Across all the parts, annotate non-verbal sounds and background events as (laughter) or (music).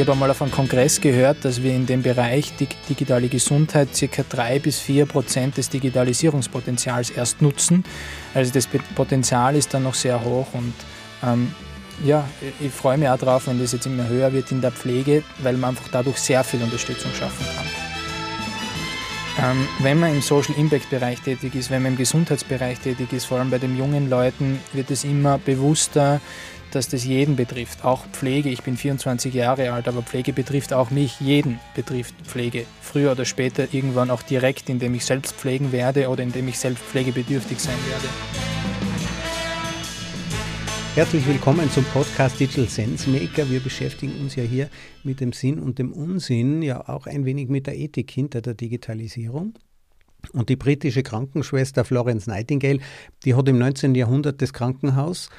Ich habe einmal auf einem Kongress gehört, dass wir in dem Bereich digitale Gesundheit ca. 3 bis 4 Prozent des Digitalisierungspotenzials erst nutzen. Also das Potenzial ist dann noch sehr hoch und ähm, ja, ich freue mich auch darauf, wenn das jetzt immer höher wird in der Pflege, weil man einfach dadurch sehr viel Unterstützung schaffen kann. Ähm, wenn man im Social Impact Bereich tätig ist, wenn man im Gesundheitsbereich tätig ist, vor allem bei den jungen Leuten, wird es immer bewusster, dass das jeden betrifft. Auch Pflege, ich bin 24 Jahre alt, aber Pflege betrifft auch mich. Jeden betrifft Pflege. Früher oder später irgendwann auch direkt, indem ich selbst pflegen werde oder indem ich selbst pflegebedürftig sein werde. Herzlich willkommen zum Podcast Digital Sense Maker. Wir beschäftigen uns ja hier mit dem Sinn und dem Unsinn, ja auch ein wenig mit der Ethik hinter der Digitalisierung. Und die britische Krankenschwester Florence Nightingale, die hat im 19. Jahrhundert das Krankenhaus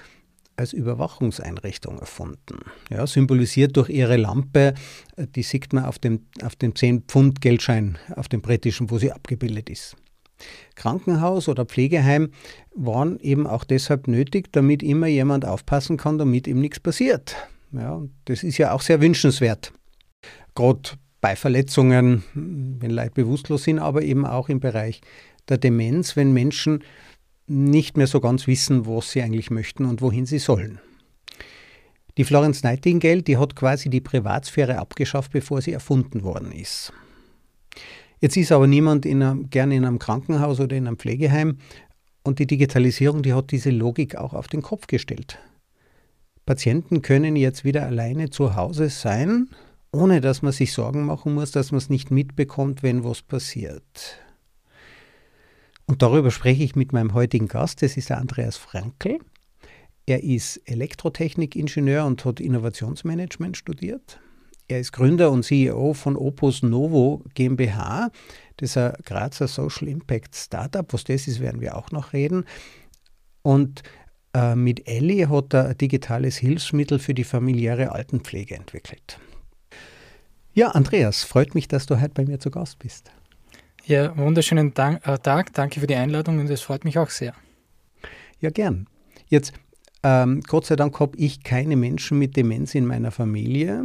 als Überwachungseinrichtung erfunden. Ja, symbolisiert durch ihre Lampe, die sieht man auf dem, auf dem 10-Pfund-Geldschein, auf dem britischen, wo sie abgebildet ist. Krankenhaus oder Pflegeheim waren eben auch deshalb nötig, damit immer jemand aufpassen kann, damit ihm nichts passiert. Ja, das ist ja auch sehr wünschenswert. Gerade bei Verletzungen, wenn Leute bewusstlos sind, aber eben auch im Bereich der Demenz, wenn Menschen nicht mehr so ganz wissen, was sie eigentlich möchten und wohin sie sollen. Die Florence Nightingale, die hat quasi die Privatsphäre abgeschafft, bevor sie erfunden worden ist. Jetzt ist aber niemand in einem, gerne in einem Krankenhaus oder in einem Pflegeheim und die Digitalisierung, die hat diese Logik auch auf den Kopf gestellt. Patienten können jetzt wieder alleine zu Hause sein, ohne dass man sich Sorgen machen muss, dass man es nicht mitbekommt, wenn was passiert. Und darüber spreche ich mit meinem heutigen Gast, das ist der Andreas Frankl. Er ist Elektrotechnikingenieur und hat Innovationsmanagement studiert. Er ist Gründer und CEO von Opus Novo GmbH. Das ist ein Grazer Social Impact Startup. Was das ist, werden wir auch noch reden. Und äh, mit Elli hat er ein digitales Hilfsmittel für die familiäre Altenpflege entwickelt. Ja, Andreas, freut mich, dass du heute bei mir zu Gast bist. Ja, wunderschönen Dank, äh, Tag. Danke für die Einladung und es freut mich auch sehr. Ja, gern. Jetzt, ähm, Gott sei Dank habe ich keine Menschen mit Demenz in meiner Familie.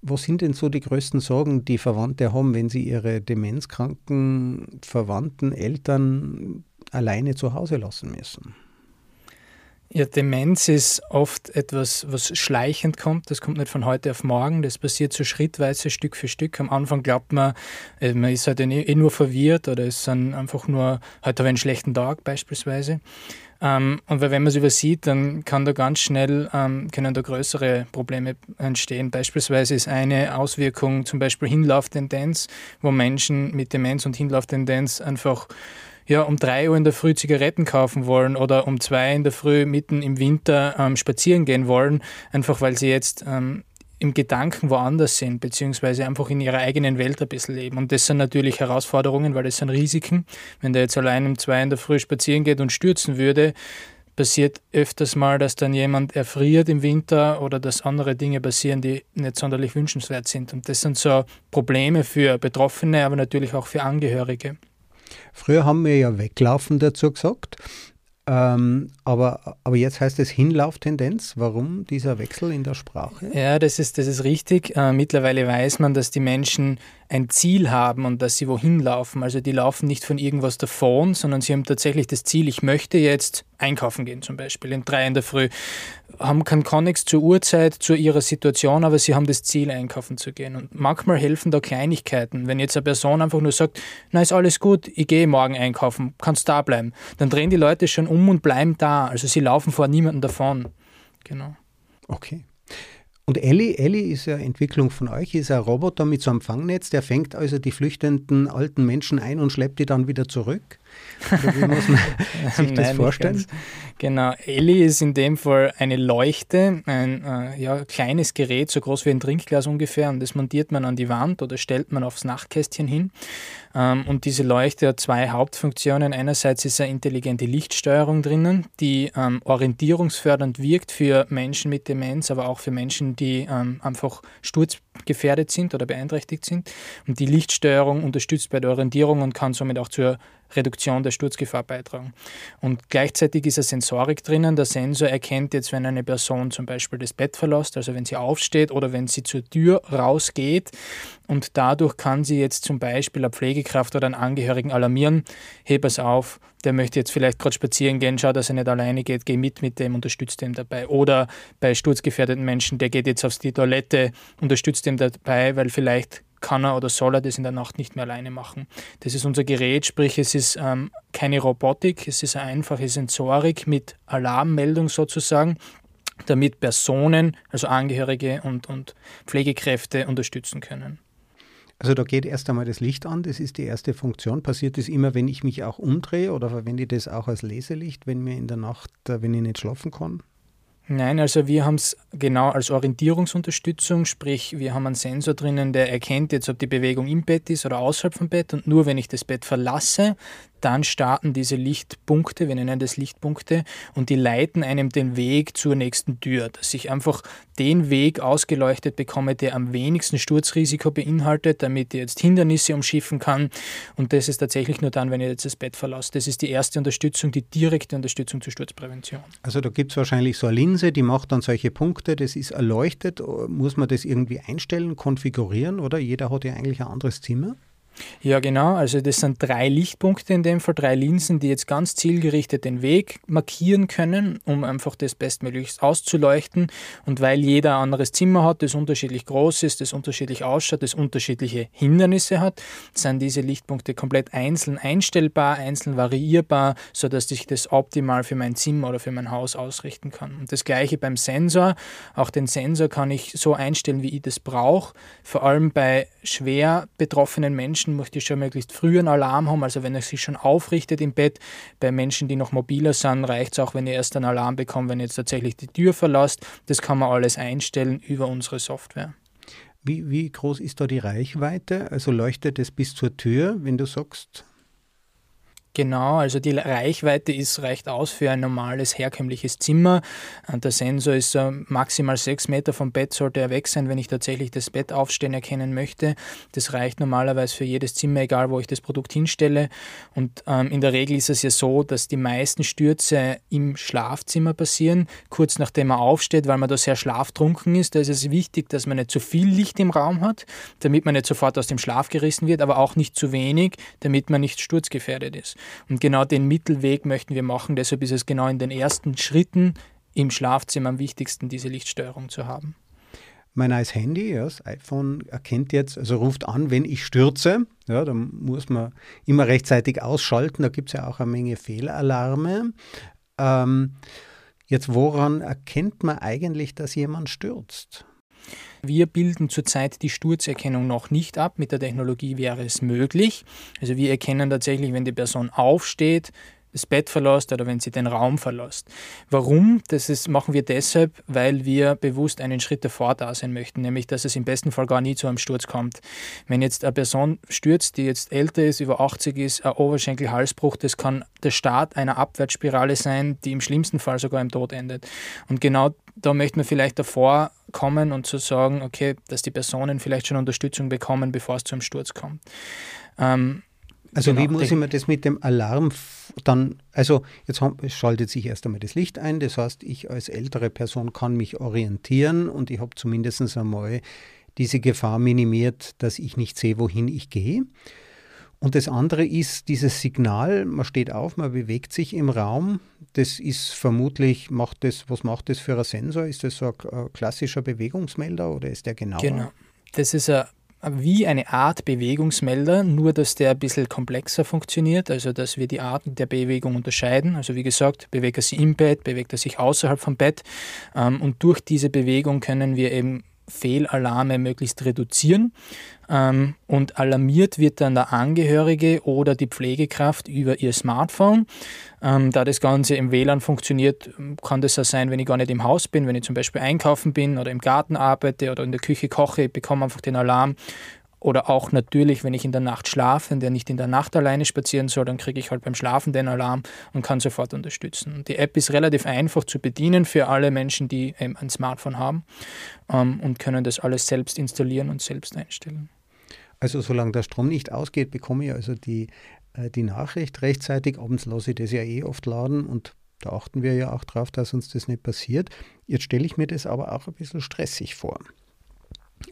Was sind denn so die größten Sorgen, die Verwandte haben, wenn sie ihre demenzkranken Verwandten, Eltern alleine zu Hause lassen müssen? Ja, Demenz ist oft etwas, was schleichend kommt. Das kommt nicht von heute auf morgen. Das passiert so schrittweise, Stück für Stück. Am Anfang glaubt man, äh, man ist halt eh nur verwirrt oder ist dann einfach nur, heute habe ich einen schlechten Tag beispielsweise. Ähm, und wenn man es übersieht, dann kann da ganz schnell, ähm, können da größere Probleme entstehen. Beispielsweise ist eine Auswirkung zum Beispiel Hinlauftendenz, wo Menschen mit Demenz und Hinlauftendenz einfach ja, um drei Uhr in der Früh Zigaretten kaufen wollen oder um zwei in der Früh mitten im Winter ähm, spazieren gehen wollen, einfach weil sie jetzt ähm, im Gedanken woanders sind, beziehungsweise einfach in ihrer eigenen Welt ein bisschen leben. Und das sind natürlich Herausforderungen, weil das sind Risiken. Wenn der jetzt allein um zwei in der Früh spazieren geht und stürzen würde, passiert öfters mal, dass dann jemand erfriert im Winter oder dass andere Dinge passieren, die nicht sonderlich wünschenswert sind. Und das sind so Probleme für Betroffene, aber natürlich auch für Angehörige. Früher haben wir ja weglaufen dazu gesagt. Ähm, aber, aber jetzt heißt es Hinlauftendenz. Warum dieser Wechsel in der Sprache? Ja, das ist, das ist richtig. Äh, mittlerweile weiß man, dass die Menschen ein Ziel haben und dass sie wohin laufen. Also die laufen nicht von irgendwas davon, sondern sie haben tatsächlich das Ziel, ich möchte jetzt einkaufen gehen zum Beispiel in drei in der Früh. Haben keinen Konnex zur Uhrzeit, zu ihrer Situation, aber sie haben das Ziel, einkaufen zu gehen. Und manchmal helfen da Kleinigkeiten. Wenn jetzt eine Person einfach nur sagt, na ist alles gut, ich gehe morgen einkaufen, kannst da bleiben, dann drehen die Leute schon um und bleiben da. Also sie laufen vor niemandem davon. Genau. Okay. Und Ellie, Ellie ist ja Entwicklung von euch, ist ein Roboter mit so einem Fangnetz, der fängt also die flüchtenden alten Menschen ein und schleppt die dann wieder zurück. Wie muss man (laughs) sich das Nein, vorstellen? Genau, Ellie ist in dem Fall eine Leuchte, ein äh, ja, kleines Gerät, so groß wie ein Trinkglas ungefähr, und das montiert man an die Wand oder stellt man aufs Nachtkästchen hin. Ähm, und diese Leuchte hat zwei Hauptfunktionen. Einerseits ist eine intelligente Lichtsteuerung drinnen, die ähm, orientierungsfördernd wirkt für Menschen mit Demenz, aber auch für Menschen, die ähm, einfach Sturz gefährdet sind oder beeinträchtigt sind. Und die Lichtsteuerung unterstützt bei der Orientierung und kann somit auch zur Reduktion der Sturzgefahr beitragen. Und gleichzeitig ist eine Sensorik drinnen. Der Sensor erkennt jetzt, wenn eine Person zum Beispiel das Bett verlässt, also wenn sie aufsteht oder wenn sie zur Tür rausgeht. Und dadurch kann sie jetzt zum Beispiel eine Pflegekraft oder einen Angehörigen alarmieren. Heb es auf, der möchte jetzt vielleicht gerade spazieren gehen, schau, dass er nicht alleine geht, geh mit mit dem, unterstützt dem dabei. Oder bei sturzgefährdeten Menschen, der geht jetzt auf die Toilette, unterstützt dem dabei, weil vielleicht kann er oder soll er das in der Nacht nicht mehr alleine machen. Das ist unser Gerät, sprich es ist ähm, keine Robotik, es ist eine einfache Sensorik mit Alarmmeldung sozusagen, damit Personen, also Angehörige und, und Pflegekräfte unterstützen können. Also da geht erst einmal das Licht an, das ist die erste Funktion. Passiert das immer, wenn ich mich auch umdrehe oder verwende ich das auch als Leselicht, wenn mir in der Nacht, äh, wenn ich nicht schlafen kann? Nein, also wir haben es genau als Orientierungsunterstützung, sprich wir haben einen Sensor drinnen, der erkennt jetzt, ob die Bewegung im Bett ist oder außerhalb vom Bett. Und nur wenn ich das Bett verlasse, dann starten diese Lichtpunkte, wir nennen das Lichtpunkte, und die leiten einem den Weg zur nächsten Tür, dass ich einfach den Weg ausgeleuchtet bekomme, der am wenigsten Sturzrisiko beinhaltet, damit ich jetzt Hindernisse umschiffen kann. Und das ist tatsächlich nur dann, wenn ich jetzt das Bett verlasse. Das ist die erste Unterstützung, die direkte Unterstützung zur Sturzprävention. Also da gibt es wahrscheinlich so eine Linse, die macht dann solche Punkte, das ist erleuchtet. Muss man das irgendwie einstellen, konfigurieren oder jeder hat ja eigentlich ein anderes Zimmer? Ja, genau. Also das sind drei Lichtpunkte in dem Fall, drei Linsen, die jetzt ganz zielgerichtet den Weg markieren können, um einfach das bestmöglichst auszuleuchten. Und weil jeder ein anderes Zimmer hat, das unterschiedlich groß ist, das unterschiedlich ausschaut, das unterschiedliche Hindernisse hat, sind diese Lichtpunkte komplett einzeln einstellbar, einzeln variierbar, sodass ich das optimal für mein Zimmer oder für mein Haus ausrichten kann. Und das gleiche beim Sensor. Auch den Sensor kann ich so einstellen, wie ich das brauche. Vor allem bei schwer betroffenen Menschen Menschen möchte ich schon möglichst früh einen Alarm haben. Also wenn er sich schon aufrichtet im Bett. Bei Menschen, die noch mobiler sind, reicht es auch, wenn ihr erst einen Alarm bekommt, wenn ihr jetzt tatsächlich die Tür verlasst. Das kann man alles einstellen über unsere Software. Wie, wie groß ist da die Reichweite? Also leuchtet es bis zur Tür, wenn du sagst, Genau, also die Reichweite ist, reicht aus für ein normales herkömmliches Zimmer. Der Sensor ist maximal sechs Meter vom Bett, sollte er weg sein, wenn ich tatsächlich das Bett aufstehen erkennen möchte. Das reicht normalerweise für jedes Zimmer, egal wo ich das Produkt hinstelle. Und ähm, in der Regel ist es ja so, dass die meisten Stürze im Schlafzimmer passieren, kurz nachdem man aufsteht, weil man da sehr schlaftrunken ist. Da ist es wichtig, dass man nicht zu viel Licht im Raum hat, damit man nicht sofort aus dem Schlaf gerissen wird, aber auch nicht zu wenig, damit man nicht sturzgefährdet ist. Und genau den Mittelweg möchten wir machen. Deshalb ist es genau in den ersten Schritten im Schlafzimmer am wichtigsten, diese Lichtsteuerung zu haben. Mein neues Handy, ja, das iPhone erkennt jetzt, also ruft an, wenn ich stürze. Ja, da muss man immer rechtzeitig ausschalten. Da gibt es ja auch eine Menge Fehlalarme. Ähm, jetzt, woran erkennt man eigentlich, dass jemand stürzt? Wir bilden zurzeit die Sturzerkennung noch nicht ab. Mit der Technologie wäre es möglich. Also wir erkennen tatsächlich, wenn die Person aufsteht, das Bett verlässt oder wenn sie den Raum verlässt. Warum? Das ist, machen wir deshalb, weil wir bewusst einen Schritt davor da sein möchten, nämlich dass es im besten Fall gar nie zu einem Sturz kommt. Wenn jetzt eine Person stürzt, die jetzt älter ist, über 80 ist, ein Oberschenkel-Halsbruch, das kann der Start einer Abwärtsspirale sein, die im schlimmsten Fall sogar im Tod endet. Und genau da möchte man vielleicht davor kommen und zu sagen, okay, dass die Personen vielleicht schon Unterstützung bekommen, bevor es zu einem Sturz kommt. Ähm, also genau, wie muss ich mir das mit dem Alarm dann, also jetzt schaltet sich erst einmal das Licht ein, das heißt, ich als ältere Person kann mich orientieren und ich habe zumindest einmal diese Gefahr minimiert, dass ich nicht sehe, wohin ich gehe. Und das andere ist dieses Signal, man steht auf, man bewegt sich im Raum. Das ist vermutlich, macht das, was macht das für ein Sensor? Ist das so ein klassischer Bewegungsmelder oder ist der genauer? Genau. Das ist ein wie eine Art Bewegungsmelder, nur dass der ein bisschen komplexer funktioniert, also dass wir die Arten der Bewegung unterscheiden. Also wie gesagt, bewegt er sich im Bett, bewegt er sich außerhalb vom Bett ähm, und durch diese Bewegung können wir eben Fehlalarme möglichst reduzieren. Ähm, und alarmiert wird dann der Angehörige oder die Pflegekraft über ihr Smartphone. Ähm, da das Ganze im WLAN funktioniert, kann das auch sein, wenn ich gar nicht im Haus bin, wenn ich zum Beispiel einkaufen bin oder im Garten arbeite oder in der Küche koche, ich bekomme einfach den Alarm Oder auch natürlich, wenn ich in der Nacht schlafe und der nicht in der Nacht alleine spazieren soll, dann kriege ich halt beim Schlafen den Alarm und kann sofort unterstützen. Die App ist relativ einfach zu bedienen für alle Menschen, die ein Smartphone haben ähm, und können das alles selbst installieren und selbst einstellen. Also solange der Strom nicht ausgeht, bekomme ich also die, äh, die Nachricht rechtzeitig. Abends lasse ich das ja eh oft laden und da achten wir ja auch drauf, dass uns das nicht passiert. Jetzt stelle ich mir das aber auch ein bisschen stressig vor.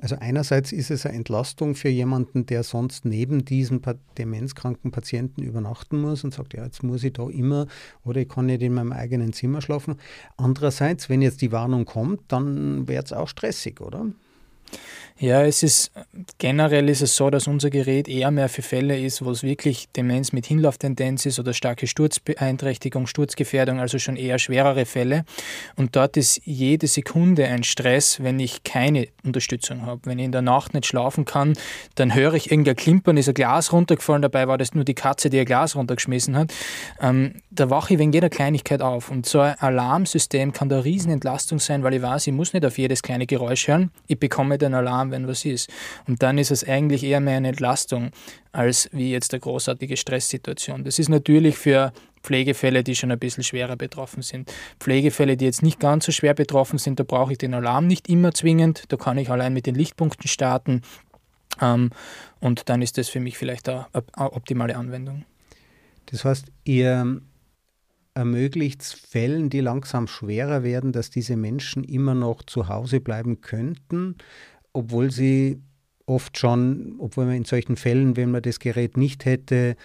Also einerseits ist es eine Entlastung für jemanden, der sonst neben diesem demenzkranken Patienten übernachten muss und sagt, ja, jetzt muss ich da immer oder ich kann nicht in meinem eigenen Zimmer schlafen. Andererseits, wenn jetzt die Warnung kommt, dann wäre es auch stressig, oder? Ja, es ist generell ist es so, dass unser Gerät eher mehr für Fälle ist, wo es wirklich Demenz mit Hinlauftendenz ist oder starke Sturzbeeinträchtigung, Sturzgefährdung, also schon eher schwerere Fälle. Und dort ist jede Sekunde ein Stress, wenn ich keine Unterstützung habe. Wenn ich in der Nacht nicht schlafen kann, dann höre ich irgendein Klimpern, ist ein Glas runtergefallen, dabei war das nur die Katze, die ihr Glas runtergeschmissen hat. Ähm, da wache ich wegen jeder Kleinigkeit auf. Und so ein Alarmsystem kann da Riesenentlastung sein, weil ich weiß, ich muss nicht auf jedes kleine Geräusch hören. Ich bekomme den Alarm haben, wenn was ist. Und dann ist es eigentlich eher mehr eine Entlastung als wie jetzt eine großartige Stresssituation. Das ist natürlich für Pflegefälle, die schon ein bisschen schwerer betroffen sind. Pflegefälle, die jetzt nicht ganz so schwer betroffen sind, da brauche ich den Alarm nicht immer zwingend. Da kann ich allein mit den Lichtpunkten starten. Ähm, und dann ist das für mich vielleicht eine optimale Anwendung. Das heißt, ihr ermöglicht Fällen, die langsam schwerer werden, dass diese Menschen immer noch zu Hause bleiben könnten, obwohl sie oft schon, obwohl man in solchen Fällen, wenn man das Gerät nicht hätte,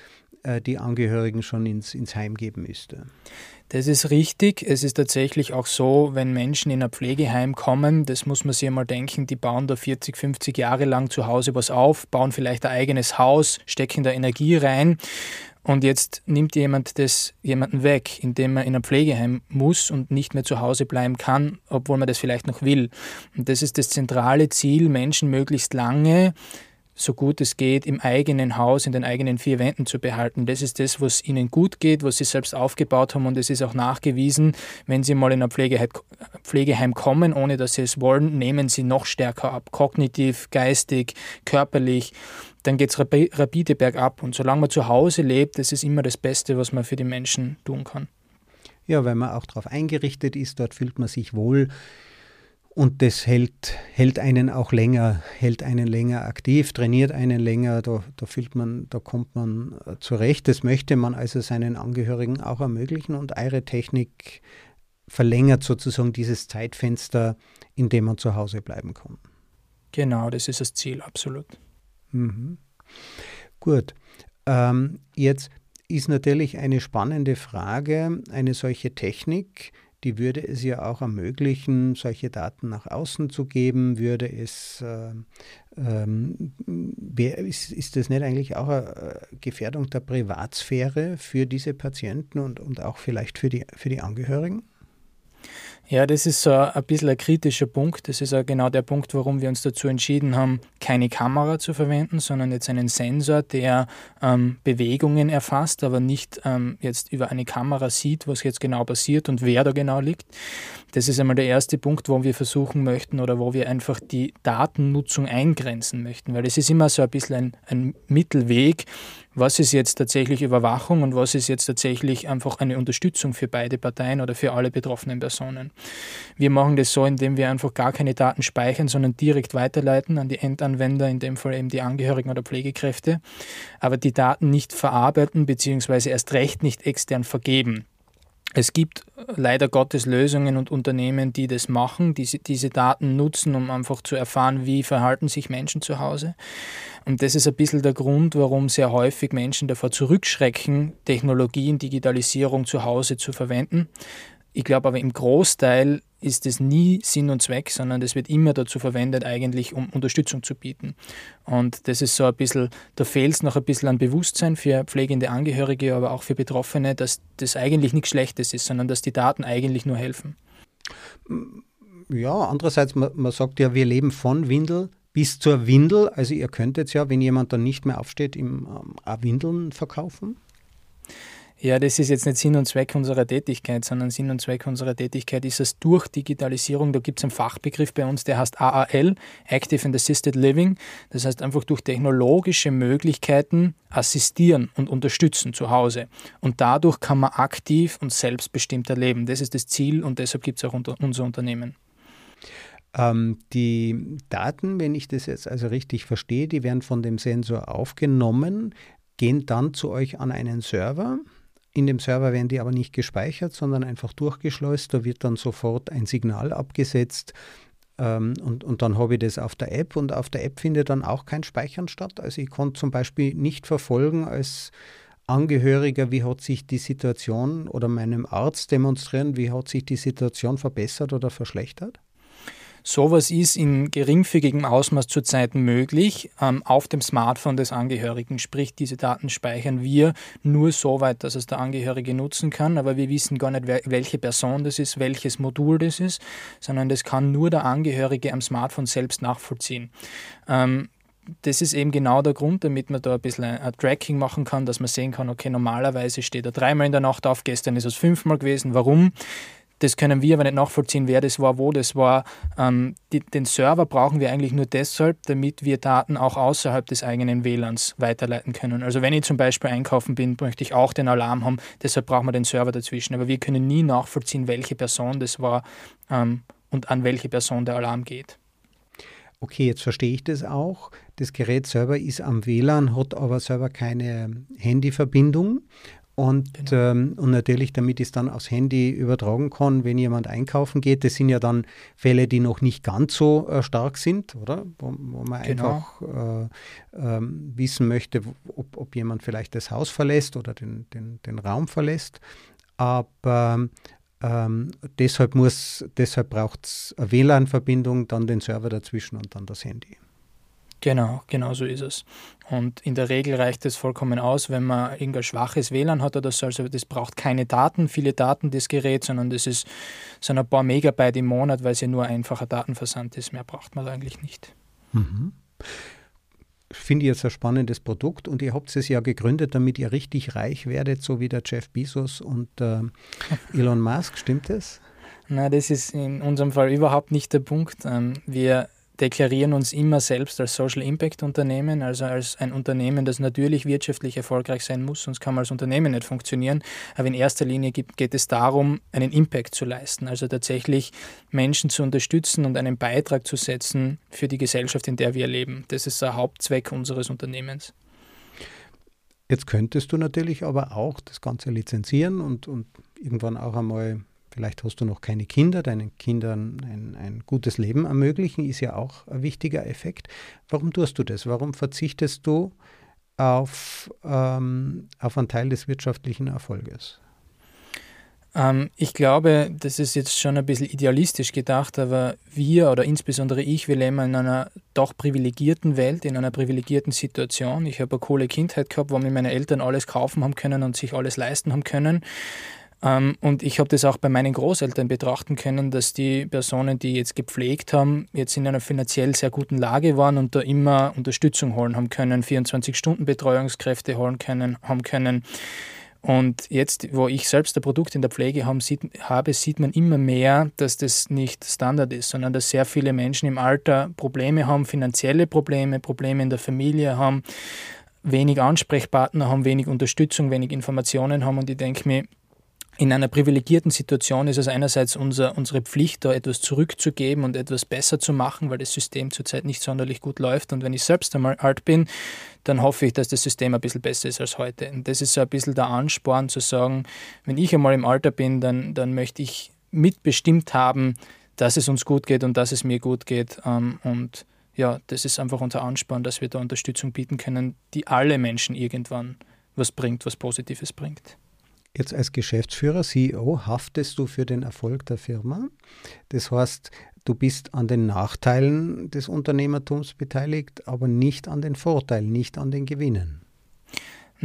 äh, die Angehörigen schon ins, ins Heim geben müsste. Das ist richtig. Es ist tatsächlich auch so, wenn Menschen in ein Pflegeheim kommen, das muss man sich einmal denken, die bauen da 40, 50 Jahre lang zu Hause was auf, bauen vielleicht ein eigenes Haus, stecken da Energie rein und jetzt nimmt jemand das jemanden weg, indem er in ein Pflegeheim muss und nicht mehr zu Hause bleiben kann, obwohl man das vielleicht noch will. Und das ist das zentrale Ziel, Menschen möglichst lange so gut es geht, im eigenen Haus, in den eigenen vier Wänden zu behalten. Das ist das, was ihnen gut geht, was sie selbst aufgebaut haben und es ist auch nachgewiesen, wenn sie mal in ein Pflegeheim kommen, ohne dass sie es wollen, nehmen sie noch stärker ab, kognitiv, geistig, körperlich dann geht es rapide bergab. Und solange man zu Hause lebt, das ist immer das Beste, was man für die Menschen tun kann. Ja, weil man auch darauf eingerichtet ist, dort fühlt man sich wohl. Und das hält, hält einen auch länger, hält einen länger aktiv, trainiert einen länger, da, da fühlt man, da kommt man äh, zurecht. Das möchte man also seinen Angehörigen auch ermöglichen und eure Technik verlängert sozusagen dieses Zeitfenster, in dem man zu Hause bleiben kann. Genau, das ist das Ziel, absolut. Mhm. Gut. Ähm, jetzt ist natürlich eine spannende Frage, eine solche Technik, die würde es ja auch ermöglichen, solche Daten nach außen zu geben, würde es, äh, ähm, ist, ist das nicht eigentlich auch eine Gefährdung der Privatsphäre für diese Patienten und, und auch vielleicht für die, für die Angehörigen? Ja, das ist so ein bisschen ein kritischer Punkt. Das ist auch genau der Punkt, warum wir uns dazu entschieden haben, keine Kamera zu verwenden, sondern jetzt einen Sensor, der ähm, Bewegungen erfasst, aber nicht ähm, jetzt über eine Kamera sieht, was jetzt genau passiert und wer da genau liegt. Das ist einmal der erste Punkt, wo wir versuchen möchten oder wo wir einfach die Datennutzung eingrenzen möchten, weil es ist immer so ein bisschen ein, ein Mittelweg, was ist jetzt tatsächlich Überwachung und was ist jetzt tatsächlich einfach eine Unterstützung für beide Parteien oder für alle betroffenen Personen. Wir machen das so, indem wir einfach gar keine Daten speichern, sondern direkt weiterleiten an die Endanwender, in dem Fall eben die Angehörigen oder Pflegekräfte, aber die Daten nicht verarbeiten bzw. erst recht nicht extern vergeben. Es gibt leider Gottes Lösungen und Unternehmen, die das machen, die diese Daten nutzen, um einfach zu erfahren, wie verhalten sich Menschen zu Hause. Und das ist ein bisschen der Grund, warum sehr häufig Menschen davor zurückschrecken, Technologien, Digitalisierung zu Hause zu verwenden. Ich glaube aber im Großteil ist es nie Sinn und Zweck, sondern das wird immer dazu verwendet, eigentlich um Unterstützung zu bieten. Und das ist so ein bisschen, da fehlt es noch ein bisschen an Bewusstsein für pflegende Angehörige, aber auch für Betroffene, dass das eigentlich nichts Schlechtes ist, sondern dass die Daten eigentlich nur helfen. Ja, andererseits, man, man sagt ja, wir leben von Windel bis zur Windel. Also ihr könntet ja, wenn jemand dann nicht mehr aufsteht, ihm ähm, Windeln verkaufen. Ja, das ist jetzt nicht Sinn und Zweck unserer Tätigkeit, sondern Sinn und Zweck unserer Tätigkeit ist es durch Digitalisierung, da gibt es einen Fachbegriff bei uns, der heißt AAL, Active and Assisted Living. Das heißt einfach durch technologische Möglichkeiten assistieren und unterstützen zu Hause. Und dadurch kann man aktiv und selbstbestimmter leben. Das ist das Ziel und deshalb gibt es auch unter unser Unternehmen. Ähm, die Daten, wenn ich das jetzt also richtig verstehe, die werden von dem Sensor aufgenommen, gehen dann zu euch an einen Server. In dem Server werden die aber nicht gespeichert, sondern einfach durchgeschleust. Da wird dann sofort ein Signal abgesetzt ähm, und, und dann habe ich das auf der App und auf der App findet dann auch kein Speichern statt. Also ich konnte zum Beispiel nicht verfolgen als Angehöriger, wie hat sich die Situation oder meinem Arzt demonstrieren, wie hat sich die Situation verbessert oder verschlechtert? Sowas ist in geringfügigem Ausmaß zurzeit möglich ähm, auf dem Smartphone des Angehörigen. Sprich, diese Daten speichern wir nur so weit, dass es der Angehörige nutzen kann, aber wir wissen gar nicht, welche Person das ist, welches Modul das ist, sondern das kann nur der Angehörige am Smartphone selbst nachvollziehen. Ähm, das ist eben genau der Grund, damit man da ein bisschen ein, Tracking machen kann, dass man sehen kann, okay, normalerweise steht er dreimal in der Nacht auf, gestern ist es fünfmal gewesen. Warum? Das können wir aber nicht nachvollziehen, wer das war, wo das war. Ähm, die, den Server brauchen wir eigentlich nur deshalb, damit wir Daten auch außerhalb des eigenen WLANs weiterleiten können. Also wenn ich zum Beispiel einkaufen bin, möchte ich auch den Alarm haben. Deshalb brauchen wir den Server dazwischen. Aber wir können nie nachvollziehen, welche Person das war ähm, und an welche Person der Alarm geht. Okay, jetzt verstehe ich das auch. Das Gerät selber ist am WLAN, hat aber selber keine Handyverbindung. Und, genau. ähm, und natürlich, damit ich es dann aufs Handy übertragen kann, wenn jemand einkaufen geht, das sind ja dann Fälle, die noch nicht ganz so äh, stark sind, oder? Wo, wo man genau. einfach äh, ähm, wissen möchte, ob, ob jemand vielleicht das Haus verlässt oder den, den, den Raum verlässt. Aber ähm, deshalb, deshalb braucht es eine WLAN-Verbindung, dann den Server dazwischen und dann das Handy. Genau, genau so ist es. Und in der Regel reicht es vollkommen aus, wenn man irgendein schwaches WLAN hat oder so. Also das braucht keine Daten, viele Daten, das Gerät, sondern das ist so ein paar Megabyte im Monat, weil es ja nur einfacher Datenversand ist. Mehr braucht man eigentlich nicht. Mhm. Finde ich jetzt ein spannendes Produkt und ihr habt es ja gegründet, damit ihr richtig reich werdet, so wie der Jeff Bezos und äh, (laughs) Elon Musk, stimmt das? Na, das ist in unserem Fall überhaupt nicht der Punkt. Ähm, wir deklarieren uns immer selbst als Social Impact Unternehmen, also als ein Unternehmen, das natürlich wirtschaftlich erfolgreich sein muss, sonst kann man als Unternehmen nicht funktionieren. Aber in erster Linie geht es darum, einen Impact zu leisten, also tatsächlich Menschen zu unterstützen und einen Beitrag zu setzen für die Gesellschaft, in der wir leben. Das ist der Hauptzweck unseres Unternehmens. Jetzt könntest du natürlich aber auch das Ganze lizenzieren und, und irgendwann auch einmal Vielleicht hast du noch keine Kinder, deinen Kindern ein, ein gutes Leben ermöglichen, ist ja auch ein wichtiger Effekt. Warum tust du das? Warum verzichtest du auf, ähm, auf einen Teil des wirtschaftlichen Erfolges? Ähm, ich glaube, das ist jetzt schon ein bisschen idealistisch gedacht, aber wir oder insbesondere ich, wir leben in einer doch privilegierten Welt, in einer privilegierten Situation. Ich habe eine coole Kindheit gehabt, wo mir meine Eltern alles kaufen haben können und sich alles leisten haben können. Ähm, und ich habe das auch bei meinen Großeltern betrachten können, dass die Personen, die jetzt gepflegt haben, jetzt in einer finanziell sehr guten Lage waren und da immer Unterstützung holen haben können, 24-Stunden-Betreuungskräfte holen können, haben können. Und jetzt, wo ich selbst ein Produkt in der Pflege habe sieht, habe, sieht man immer mehr, dass das nicht Standard ist, sondern dass sehr viele Menschen im Alter Probleme haben, finanzielle Probleme, Probleme in der Familie haben, wenig Ansprechpartner haben, wenig Unterstützung, wenig Informationen haben. Und ich denke mir, in einer privilegierten Situation ist es einerseits unser, unsere Pflicht, da etwas zurückzugeben und etwas besser zu machen, weil das System zurzeit nicht sonderlich gut läuft. Und wenn ich selbst einmal alt bin, dann hoffe ich, dass das System ein bisschen besser ist als heute. Und das ist so ein bisschen der Ansporn zu sagen, wenn ich einmal im Alter bin, dann, dann möchte ich mitbestimmt haben, dass es uns gut geht und dass es mir gut geht. Ähm, und ja, das ist einfach unser Ansporn, dass wir da Unterstützung bieten können, die alle Menschen irgendwann was bringt, was Positives bringt. Jetzt als Geschäftsführer, CEO, haftest du für den Erfolg der Firma. Das heißt, du bist an den Nachteilen des Unternehmertums beteiligt, aber nicht an den Vorteilen, nicht an den Gewinnen.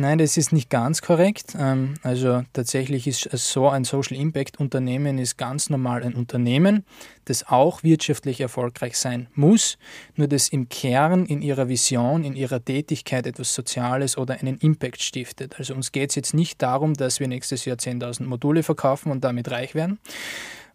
Nein, das ist nicht ganz korrekt. Ähm, also tatsächlich ist so, ein Social Impact Unternehmen ist ganz normal ein Unternehmen, das auch wirtschaftlich erfolgreich sein muss, nur das im Kern in ihrer Vision, in ihrer Tätigkeit etwas Soziales oder einen Impact stiftet. Also uns geht es jetzt nicht darum, dass wir nächstes Jahr 10.000 Module verkaufen und damit reich werden,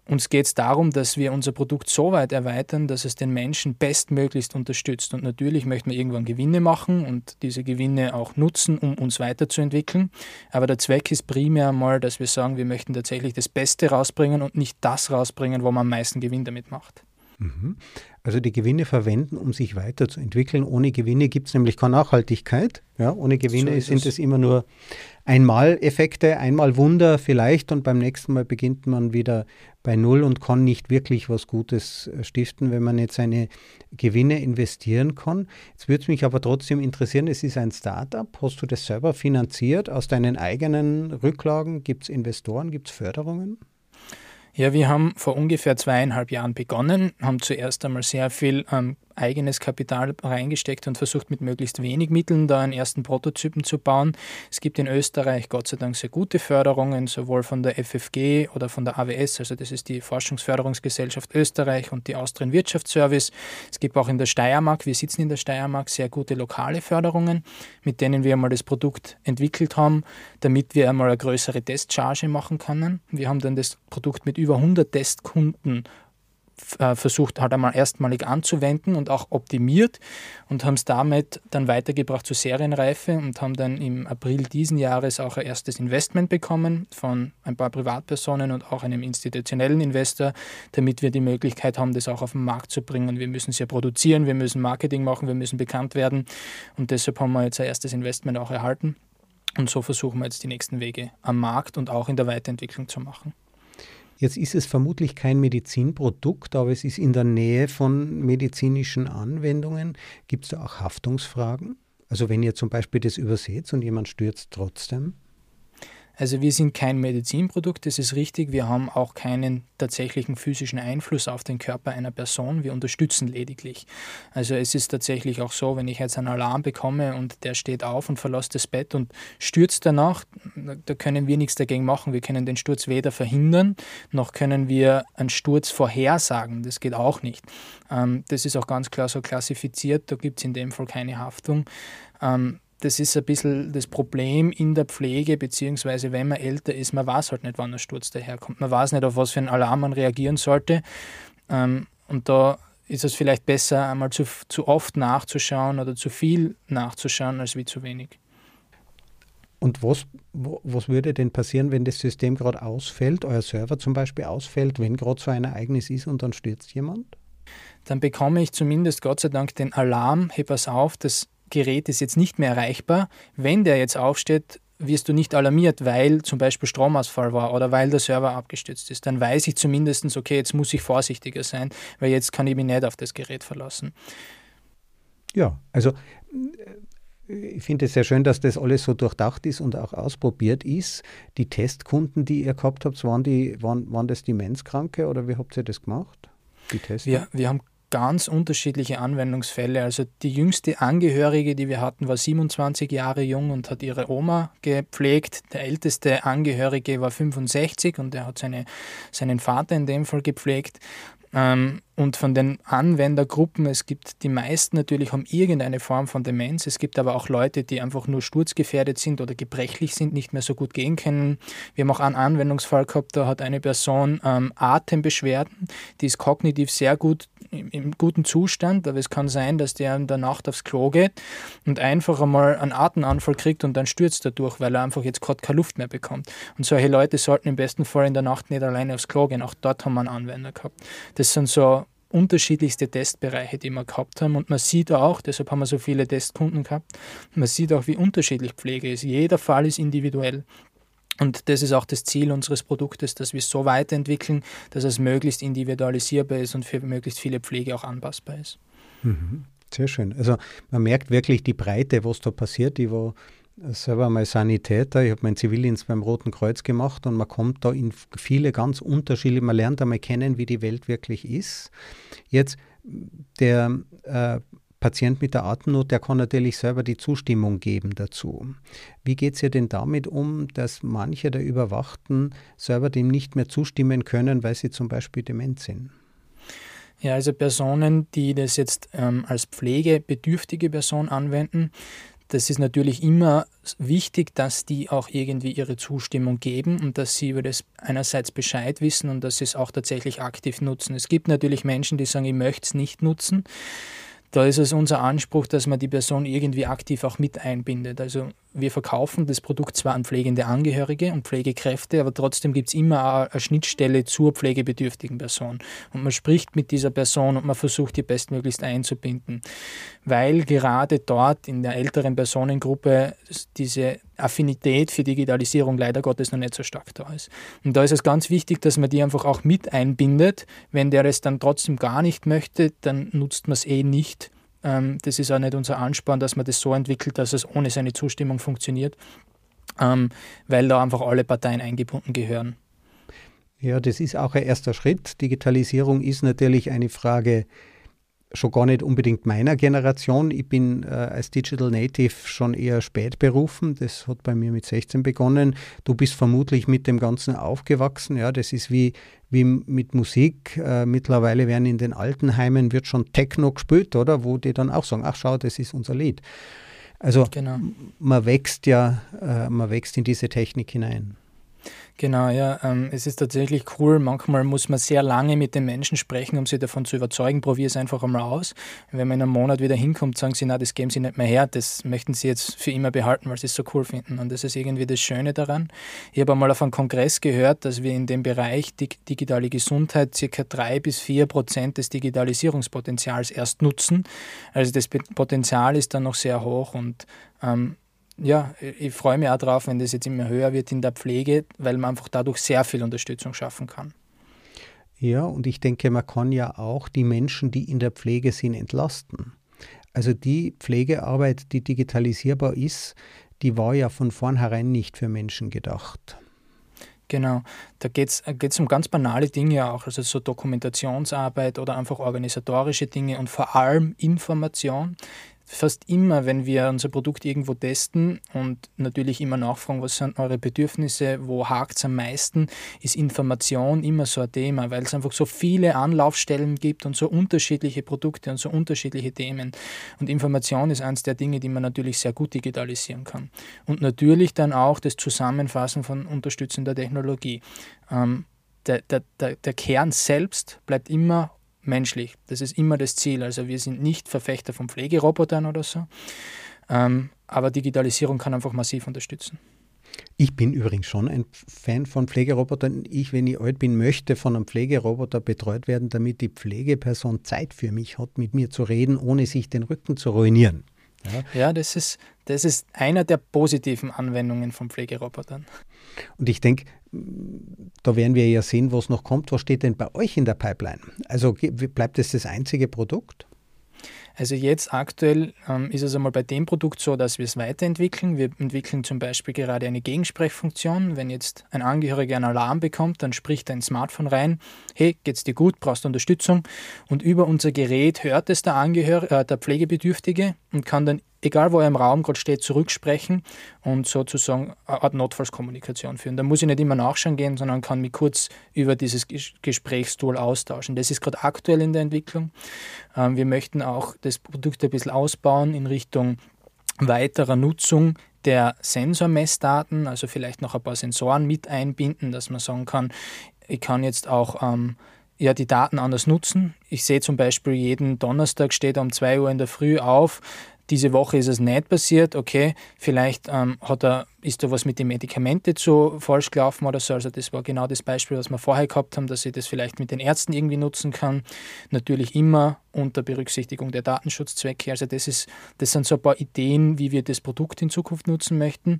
uns geht es darum, dass wir unser Produkt so weit erweitern, dass es den Menschen bestmöglichst unterstützt. Und natürlich möchten wir irgendwann Gewinne machen und diese Gewinne auch nutzen, um uns weiterzuentwickeln. Aber der Zweck ist primär mal, dass wir sagen, wir möchten tatsächlich das Beste rausbringen und nicht das rausbringen, wo man am meisten Gewinn damit macht. Mhm. Also die Gewinne verwenden, um sich weiterzuentwickeln. Ohne Gewinne gibt es nämlich keine Nachhaltigkeit. Ja, ohne Gewinne so sind es immer nur Einmaleffekte, einmal Wunder vielleicht und beim nächsten Mal beginnt man wieder bei Null und kann nicht wirklich was Gutes äh, stiften, wenn man jetzt seine Gewinne investieren kann. Jetzt würde es mich aber trotzdem interessieren, es ist ein Startup. Hast du das selber finanziert aus deinen eigenen Rücklagen? Gibt es Investoren? Gibt es Förderungen? Ja, wir haben vor ungefähr zweieinhalb Jahren begonnen, haben zuerst einmal sehr viel ähm, eigenes Kapital reingesteckt und versucht mit möglichst wenig Mitteln da einen ersten Prototypen zu bauen. Es gibt in Österreich Gott sei Dank sehr gute Förderungen, sowohl von der FFG oder von der AWS, also das ist die Forschungsförderungsgesellschaft Österreich und die Austrian Wirtschaftsservice. Es gibt auch in der Steiermark, wir sitzen in der Steiermark, sehr gute lokale Förderungen, mit denen wir einmal das Produkt entwickelt haben, damit wir einmal eine größere Testcharge machen können. Wir haben dann das Produkt mit über 100 Testkunden äh, versucht halt einmal erstmalig anzuwenden und auch optimiert und haben es damit dann weitergebracht zur Serienreife und haben dann im April diesen Jahres auch ein erstes Investment bekommen von ein paar Privatpersonen und auch einem institutionellen Investor, damit wir die Möglichkeit haben, das auch auf den Markt zu bringen. Wir müssen es ja produzieren, wir müssen Marketing machen, wir müssen bekannt werden und deshalb haben wir jetzt ein erstes Investment auch erhalten. Und so versuchen wir jetzt die nächsten Wege am Markt und auch in der Weiterentwicklung zu machen. Jetzt ist es vermutlich kein Medizinprodukt, aber es ist in der Nähe von medizinischen Anwendungen. Gibt es da auch Haftungsfragen? Also wenn ihr zum Beispiel das überseht und jemand stürzt trotzdem? Also wir sind kein Medizinprodukt, das ist richtig. Wir haben auch keinen tatsächlichen physischen Einfluss auf den Körper einer Person. Wir unterstützen lediglich. Also es ist tatsächlich auch so, wenn ich jetzt einen Alarm bekomme und der steht auf und verlässt das Bett und stürzt danach, da können wir nichts dagegen machen. Wir können den Sturz weder verhindern, noch können wir einen Sturz vorhersagen. Das geht auch nicht. Ähm, das ist auch ganz klar so klassifiziert. Da gibt es in dem Fall keine Haftung. Das ist ein bisschen das Problem in der Pflege, beziehungsweise wenn man älter ist, man weiß halt nicht, wann der Sturz daherkommt. Man weiß nicht, auf was für einen Alarm man reagieren sollte. Ähm, und da ist es vielleicht besser, einmal zu, zu oft nachzuschauen oder zu viel nachzuschauen, als wie zu wenig. Und was, was würde denn passieren, wenn das System gerade ausfällt, euer Server zum Beispiel ausfällt, wenn gerade so ein Ereignis ist und dann stürzt jemand? Dann bekomme ich zumindest Gott sei Dank den Alarm, hey, pass auf, das Gerät ist jetzt nicht mehr erreichbar. Wenn der jetzt aufsteht, wirst du nicht alarmiert, weil zum Beispiel Stromausfall war oder weil der Server abgestürzt ist. Dann weiß ich zumindest, okay, jetzt muss ich vorsichtiger sein, weil jetzt kann ich mich nicht auf das Gerät verlassen. Ja, also äh, ich finde es sehr schön, dass das alles so durchdacht ist und auch ausprobiert ist. Die Testkunden, die ihr gehabt habt, waren, die, waren, waren das Demenzkranke oder wie habt ihr das gemacht? Die Tests? Wir, wir haben ganz unterschiedliche Anwendungsfälle. Also die jüngste Angehörige, die wir hatten, war 27 Jahre jung und hat ihre Oma gepflegt. Der älteste Angehörige war 65 und er hat seine, seinen Vater in dem Fall gepflegt. Ähm, und von den Anwendergruppen, es gibt die meisten natürlich haben irgendeine Form von Demenz. Es gibt aber auch Leute, die einfach nur sturzgefährdet sind oder gebrechlich sind, nicht mehr so gut gehen können. Wir haben auch einen Anwendungsfall gehabt, da hat eine Person ähm, Atembeschwerden, die ist kognitiv sehr gut im, im, guten Zustand, aber es kann sein, dass der in der Nacht aufs Klo geht und einfach einmal einen Atemanfall kriegt und dann stürzt er durch, weil er einfach jetzt gerade keine Luft mehr bekommt. Und solche Leute sollten im besten Fall in der Nacht nicht alleine aufs Klo gehen. Auch dort haben wir einen Anwender gehabt. Das sind so unterschiedlichste Testbereiche, die wir gehabt haben. Und man sieht auch, deshalb haben wir so viele Testkunden gehabt, man sieht auch, wie unterschiedlich Pflege ist. Jeder Fall ist individuell. Und das ist auch das Ziel unseres Produktes, dass wir es so weiterentwickeln, dass es möglichst individualisierbar ist und für möglichst viele Pflege auch anpassbar ist. Mhm. Sehr schön. Also man merkt wirklich die Breite, was da passiert. Ich war selber mal Sanitäter, ich habe meinen Zivildienst beim Roten Kreuz gemacht und man kommt da in viele ganz unterschiedliche, man lernt einmal kennen, wie die Welt wirklich ist. Jetzt der äh, Patient mit der Atemnot, der kann natürlich selber die Zustimmung geben dazu. Wie geht es ihr denn damit um, dass manche der Überwachten selber dem nicht mehr zustimmen können, weil sie zum Beispiel dement sind? Ja, also Personen, die das jetzt ähm, als pflegebedürftige Person anwenden, das ist natürlich immer wichtig, dass die auch irgendwie ihre Zustimmung geben und dass sie über das einerseits Bescheid wissen und dass sie es auch tatsächlich aktiv nutzen. Es gibt natürlich Menschen, die sagen, ich möchte es nicht nutzen. Da ist es unser Anspruch, dass man die Person irgendwie aktiv auch mit einbindet. Also wir verkaufen das Produkt zwar an pflegende Angehörige und Pflegekräfte, aber trotzdem gibt es immer eine Schnittstelle zur pflegebedürftigen Person. Und man spricht mit dieser Person und man versucht, die bestmöglichst einzubinden. Weil gerade dort in der älteren Personengruppe diese Affinität für Digitalisierung leider Gottes noch nicht so stark da ist. Und da ist es ganz wichtig, dass man die einfach auch mit einbindet. Wenn der es dann trotzdem gar nicht möchte, dann nutzt man es eh nicht ähm, das ist auch nicht unser Ansporn, dass man das so entwickelt, dass es ohne seine Zustimmung funktioniert, ähm, weil da einfach alle Parteien eingebunden gehören. Ja, das ist auch ein erster Schritt. Digitalisierung ist natürlich eine Frage schon gar nicht unbedingt meiner Generation. Ich bin äh, als Digital Native schon eher spät berufen. Das hat bei mir mit 16 begonnen. Du bist vermutlich mit dem Ganzen aufgewachsen. Ja, das ist wie, wie mit Musik. Äh, mittlerweile werden in den Altenheimen wird schon Techno gespielt, oder? Wo die dann auch sagen, ach schau, das ist unser Lied. Also genau. man wächst ja, äh, man wächst in diese Technik hinein. Genau, ja. Ähm, es ist tatsächlich cool. Manchmal muss man sehr lange mit den Menschen sprechen, um sie davon zu überzeugen. Probier es einfach einmal aus. Wenn man in einem Monat wieder hinkommt, sagen sie, na, das geben sie nicht mehr her. Das möchten sie jetzt für immer behalten, weil sie es so cool finden. Und das ist irgendwie das Schöne daran. Ich habe einmal auf einem Kongress gehört, dass wir in dem Bereich digitale Gesundheit circa drei bis vier Prozent des Digitalisierungspotenzials erst nutzen. Also das Potenzial ist dann noch sehr hoch und ähm, ja, ich freue mich auch drauf, wenn das jetzt immer höher wird in der Pflege, weil man einfach dadurch sehr viel Unterstützung schaffen kann. Ja, und ich denke, man kann ja auch die Menschen, die in der Pflege sind, entlasten. Also die Pflegearbeit, die digitalisierbar ist, die war ja von vornherein nicht für Menschen gedacht. Genau, da geht es um ganz banale Dinge auch, also so Dokumentationsarbeit oder einfach organisatorische Dinge und vor allem Information fast immer, wenn wir unser Produkt irgendwo testen und natürlich immer nachfragen, was sind eure Bedürfnisse, wo hakt es am meisten, ist Information immer so ein Thema, weil es einfach so viele Anlaufstellen gibt und so unterschiedliche Produkte und so unterschiedliche Themen. Und Information ist eines der Dinge, die man natürlich sehr gut digitalisieren kann. Und natürlich dann auch das Zusammenfassen von unterstützender Technologie. Ähm, der, der, der, der Kern selbst bleibt immer menschlich. Das ist immer das Ziel. Also wir sind nicht Verfechter von Pflegerobotern oder so, ähm, aber Digitalisierung kann einfach massiv unterstützen. Ich bin übrigens schon ein Fan von Pflegerobotern. Ich, wenn ich alt bin, möchte von einem Pflegeroboter betreut werden, damit die Pflegeperson Zeit für mich hat, mit mir zu reden, ohne sich den Rücken zu ruinieren. Ja, ja das, ist, das ist einer der positiven Anwendungen von Pflegerobotern. Und ich denke, da werden wir ja sehen, was noch kommt. Was steht denn bei euch in der Pipeline? Also bleibt es das einzige Produkt? Also jetzt aktuell ähm, ist es einmal bei dem Produkt so, dass wir es weiterentwickeln. Wir entwickeln zum Beispiel gerade eine Gegensprechfunktion. Wenn jetzt ein Angehöriger einen Alarm bekommt, dann spricht ein Smartphone rein, hey, geht's dir gut, brauchst du Unterstützung? Und über unser Gerät hört es der Angehörige, äh, der Pflegebedürftige und kann dann egal wo er im Raum gerade steht, zurücksprechen und sozusagen eine Art Notfallskommunikation führen. Da muss ich nicht immer nachschauen gehen, sondern kann mich kurz über dieses Gesprächstool austauschen. Das ist gerade aktuell in der Entwicklung. Ähm, wir möchten auch das Produkt ein bisschen ausbauen in Richtung weiterer Nutzung der Sensormessdaten, also vielleicht noch ein paar Sensoren mit einbinden, dass man sagen kann, ich kann jetzt auch ähm, ja, die Daten anders nutzen. Ich sehe zum Beispiel jeden Donnerstag steht er um 2 Uhr in der Früh auf, diese Woche ist es nicht passiert, okay, vielleicht ähm, hat er, ist da was mit den Medikamenten zu falsch gelaufen oder so. Also das war genau das Beispiel, was wir vorher gehabt haben, dass ich das vielleicht mit den Ärzten irgendwie nutzen kann. Natürlich immer unter Berücksichtigung der Datenschutzzwecke. Also das, ist, das sind so ein paar Ideen, wie wir das Produkt in Zukunft nutzen möchten.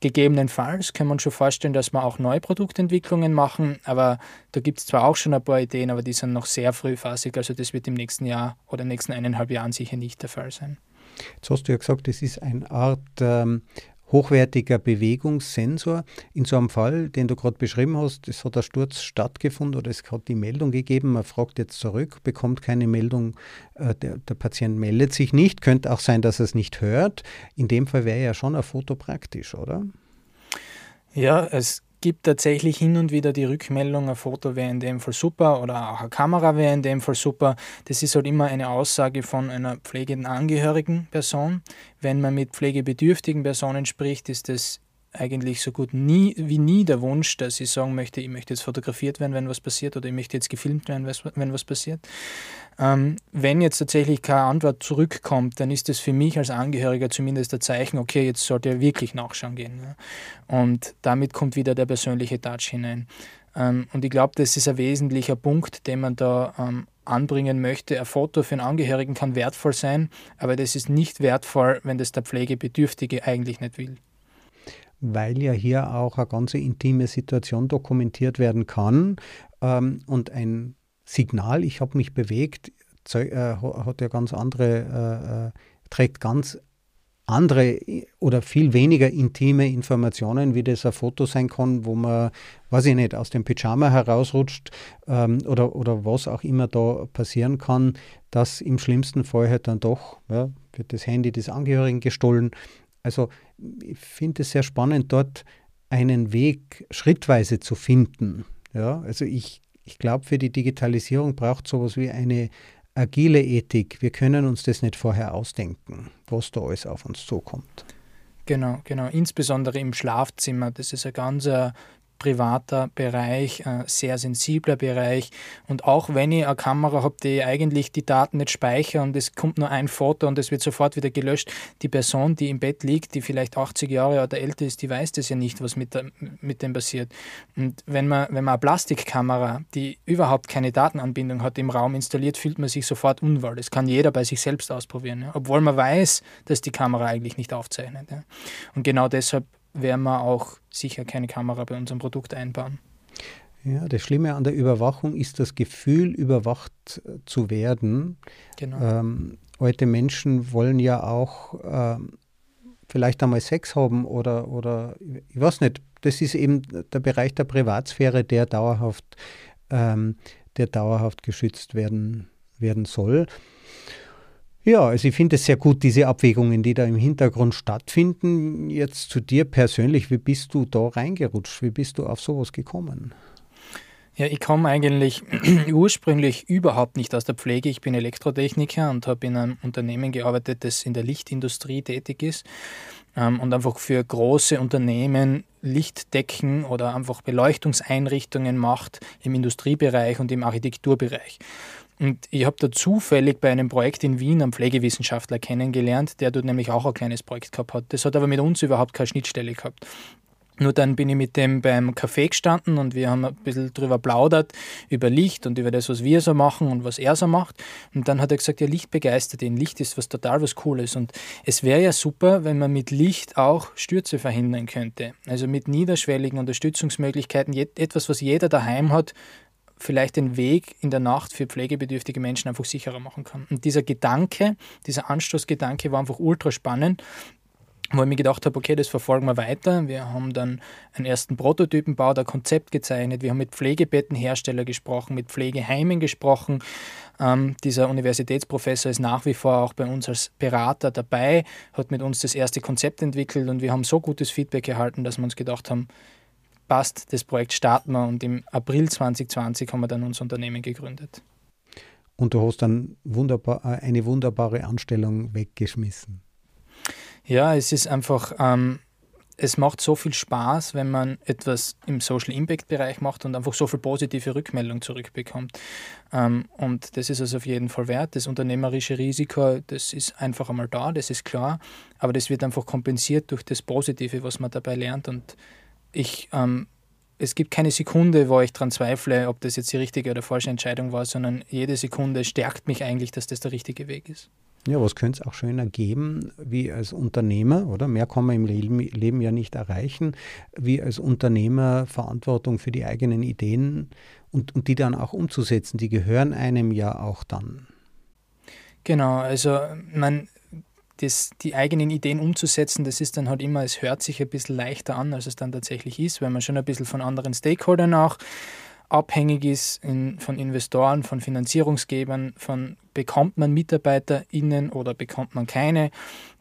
Gegebenenfalls kann man schon vorstellen, dass wir auch neue Produktentwicklungen machen, aber da gibt es zwar auch schon ein paar Ideen, aber die sind noch sehr frühphasig. Also das wird im nächsten Jahr oder nächsten eineinhalb Jahren sicher nicht der Fall sein. Jetzt hast du ja gesagt, das ist eine Art ähm, hochwertiger Bewegungssensor. In so einem Fall, den du gerade beschrieben hast, es hat ein Sturz stattgefunden oder es hat die Meldung gegeben, man fragt jetzt zurück, bekommt keine Meldung, äh, der, der Patient meldet sich nicht, könnte auch sein, dass er es nicht hört. In dem Fall wäre ja schon ein Foto praktisch, oder? Ja, es gibt tatsächlich hin und wieder die Rückmeldung, ein Foto wäre in dem Fall super oder auch eine Kamera wäre in dem Fall super. Das ist halt immer eine Aussage von einer pflegenden Angehörigen Person. Wenn man mit pflegebedürftigen Personen spricht, ist das eigentlich so gut nie wie nie der Wunsch, dass ich sagen möchte, ich möchte jetzt fotografiert werden, wenn was passiert, oder ich möchte jetzt gefilmt werden, wenn was passiert. Ähm, wenn jetzt tatsächlich keine Antwort zurückkommt, dann ist das für mich als Angehöriger zumindest ein Zeichen, okay, jetzt sollte er wirklich nachschauen gehen. Ja. Und damit kommt wieder der persönliche Touch hinein. Ähm, und ich glaube, das ist ein wesentlicher Punkt, den man da ähm, anbringen möchte. Ein Foto für einen Angehörigen kann wertvoll sein, aber das ist nicht wertvoll, wenn das der Pflegebedürftige eigentlich nicht will weil ja hier auch eine ganz intime Situation dokumentiert werden kann. Ähm, und ein Signal, ich habe mich bewegt, äh, hat ja ganz andere, äh, äh, trägt ganz andere oder viel weniger intime Informationen, wie das ein Foto sein kann, wo man, weiß ich nicht, aus dem Pyjama herausrutscht ähm, oder, oder was auch immer da passieren kann, dass im schlimmsten Fall halt dann doch, ja, wird das Handy des Angehörigen gestohlen also ich finde es sehr spannend, dort einen Weg schrittweise zu finden. Ja, also ich, ich glaube, für die Digitalisierung braucht sowas wie eine agile Ethik. Wir können uns das nicht vorher ausdenken, was da alles auf uns zukommt. Genau, genau. Insbesondere im Schlafzimmer. Das ist ein ganz äh, privater Bereich, ein sehr sensibler Bereich. Und auch wenn ich eine Kamera habe, die eigentlich die Daten nicht speichert und es kommt nur ein Foto und es wird sofort wieder gelöscht, die Person, die im Bett liegt, die vielleicht 80 Jahre oder älter ist, die weiß das ja nicht, was mit, der, mit dem passiert. Und wenn man, wenn man eine Plastikkamera, die überhaupt keine Datenanbindung hat, im Raum installiert, fühlt man sich sofort unwohl. Das kann jeder bei sich selbst ausprobieren, ja? obwohl man weiß, dass die Kamera eigentlich nicht aufzeichnet. Ja? Und genau deshalb werden wir auch sicher keine Kamera bei unserem Produkt einbauen. Ja, das Schlimme an der Überwachung ist das Gefühl, überwacht äh, zu werden. Genau. Ähm, alte Menschen wollen ja auch ähm, vielleicht einmal Sex haben oder, oder ich weiß nicht, das ist eben der Bereich der Privatsphäre, der dauerhaft, ähm, der dauerhaft geschützt werden, werden soll. Ja, also ich finde es sehr gut, diese Abwägungen, die da im Hintergrund stattfinden. Jetzt zu dir persönlich, wie bist du da reingerutscht? Wie bist du auf sowas gekommen? Ja, ich komme eigentlich (clears throat) ursprünglich überhaupt nicht aus der Pflege. Ich bin Elektrotechniker und habe in einem Unternehmen gearbeitet, das in der Lichtindustrie tätig ist ähm, und einfach für große Unternehmen Lichtdecken oder einfach Beleuchtungseinrichtungen macht im Industriebereich und im Architekturbereich. Und ich habe da zufällig bei einem Projekt in Wien einen Pflegewissenschaftler kennengelernt, der dort nämlich auch ein kleines Projekt gehabt hat. Das hat aber mit uns überhaupt keine Schnittstelle gehabt. Nur dann bin ich mit dem beim Café gestanden und wir haben ein bisschen drüber plaudert, über Licht und über das, was wir so machen und was er so macht. Und dann hat er gesagt, ja, Licht begeistert ihn. Licht ist was total was Cooles. Und es wäre ja super, wenn man mit Licht auch Stürze verhindern könnte. Also mit niederschwelligen Unterstützungsmöglichkeiten, etwas, was jeder daheim hat, vielleicht den Weg in der Nacht für pflegebedürftige Menschen einfach sicherer machen kann. Und dieser Gedanke, dieser Anstoßgedanke war einfach ultra spannend, wo ich mir gedacht habe, okay, das verfolgen wir weiter. Wir haben dann einen ersten Prototypen gebaut, ein Konzept gezeichnet, wir haben mit Pflegebettenherstellern gesprochen, mit Pflegeheimen gesprochen. Ähm, dieser Universitätsprofessor ist nach wie vor auch bei uns als Berater dabei, hat mit uns das erste Konzept entwickelt und wir haben so gutes Feedback erhalten, dass wir uns gedacht haben, passt, das Projekt starten wir und im April 2020 haben wir dann unser Unternehmen gegründet. Und du hast dann wunderbar, äh, eine wunderbare Anstellung weggeschmissen. Ja, es ist einfach, ähm, es macht so viel Spaß, wenn man etwas im Social Impact Bereich macht und einfach so viel positive Rückmeldung zurückbekommt. Ähm, und das ist also auf jeden Fall wert. Das unternehmerische Risiko, das ist einfach einmal da, das ist klar, aber das wird einfach kompensiert durch das Positive, was man dabei lernt und ich, ähm, es gibt keine Sekunde, wo ich daran zweifle, ob das jetzt die richtige oder falsche Entscheidung war, sondern jede Sekunde stärkt mich eigentlich, dass das der richtige Weg ist. Ja, was könnte es auch schöner geben, wie als Unternehmer, oder? Mehr kann man im Leben ja nicht erreichen, wie als Unternehmer Verantwortung für die eigenen Ideen und, und die dann auch umzusetzen, die gehören einem ja auch dann. Genau, also man, das, die eigenen Ideen umzusetzen, das ist dann halt immer, es hört sich ein bisschen leichter an, als es dann tatsächlich ist, weil man schon ein bisschen von anderen Stakeholdern auch abhängig ist in, von Investoren, von Finanzierungsgebern, von bekommt man MitarbeiterInnen oder bekommt man keine.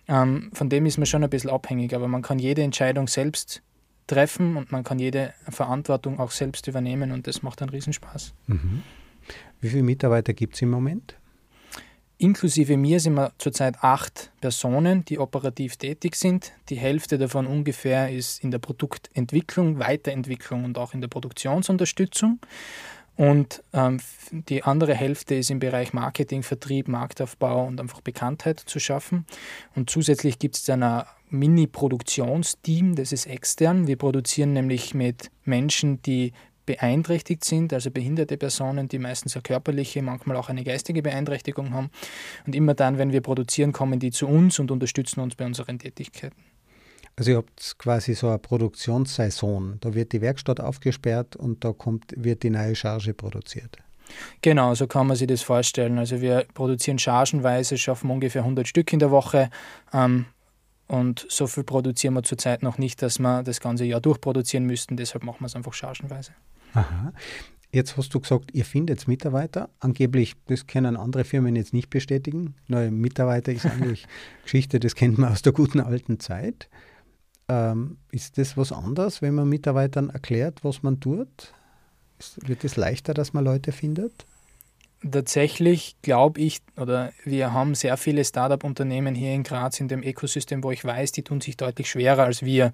Ähm, von dem ist man schon ein bisschen abhängig, aber man kann jede Entscheidung selbst treffen und man kann jede Verantwortung auch selbst übernehmen und das macht einen Riesenspaß. Mhm. Wie viele Mitarbeiter gibt es im Moment? Inklusive mir sind wir zurzeit acht Personen, die operativ tätig sind. Die Hälfte davon ungefähr ist in der Produktentwicklung, Weiterentwicklung und auch in der Produktionsunterstützung. Und ähm, die andere Hälfte ist im Bereich Marketing, Vertrieb, Marktaufbau und einfach Bekanntheit zu schaffen. Und zusätzlich gibt es ein Mini-Produktionsteam, das ist extern. Wir produzieren nämlich mit Menschen, die beeinträchtigt sind, also behinderte Personen, die meistens eine körperliche, manchmal auch eine geistige Beeinträchtigung haben. Und immer dann, wenn wir produzieren, kommen die zu uns und unterstützen uns bei unseren Tätigkeiten. Also ihr habt quasi so eine Produktionssaison. Da wird die Werkstatt aufgesperrt und da kommt, wird die neue Charge produziert. Genau, so kann man sich das vorstellen. Also wir produzieren chargenweise, schaffen ungefähr 100 Stück in der Woche. Ähm, und so viel produzieren wir zurzeit noch nicht, dass wir das ganze Jahr durchproduzieren müssten. Deshalb machen wir es einfach chargenweise. Aha. Jetzt hast du gesagt, ihr findet Mitarbeiter. Angeblich, das können andere Firmen jetzt nicht bestätigen. Neue Mitarbeiter ist eigentlich (laughs) Geschichte, das kennt man aus der guten alten Zeit. Ähm, ist das was anderes, wenn man Mitarbeitern erklärt, was man tut? Ist, wird es leichter, dass man Leute findet? Tatsächlich glaube ich, oder wir haben sehr viele Startup-Unternehmen hier in Graz in dem Ökosystem, wo ich weiß, die tun sich deutlich schwerer als wir.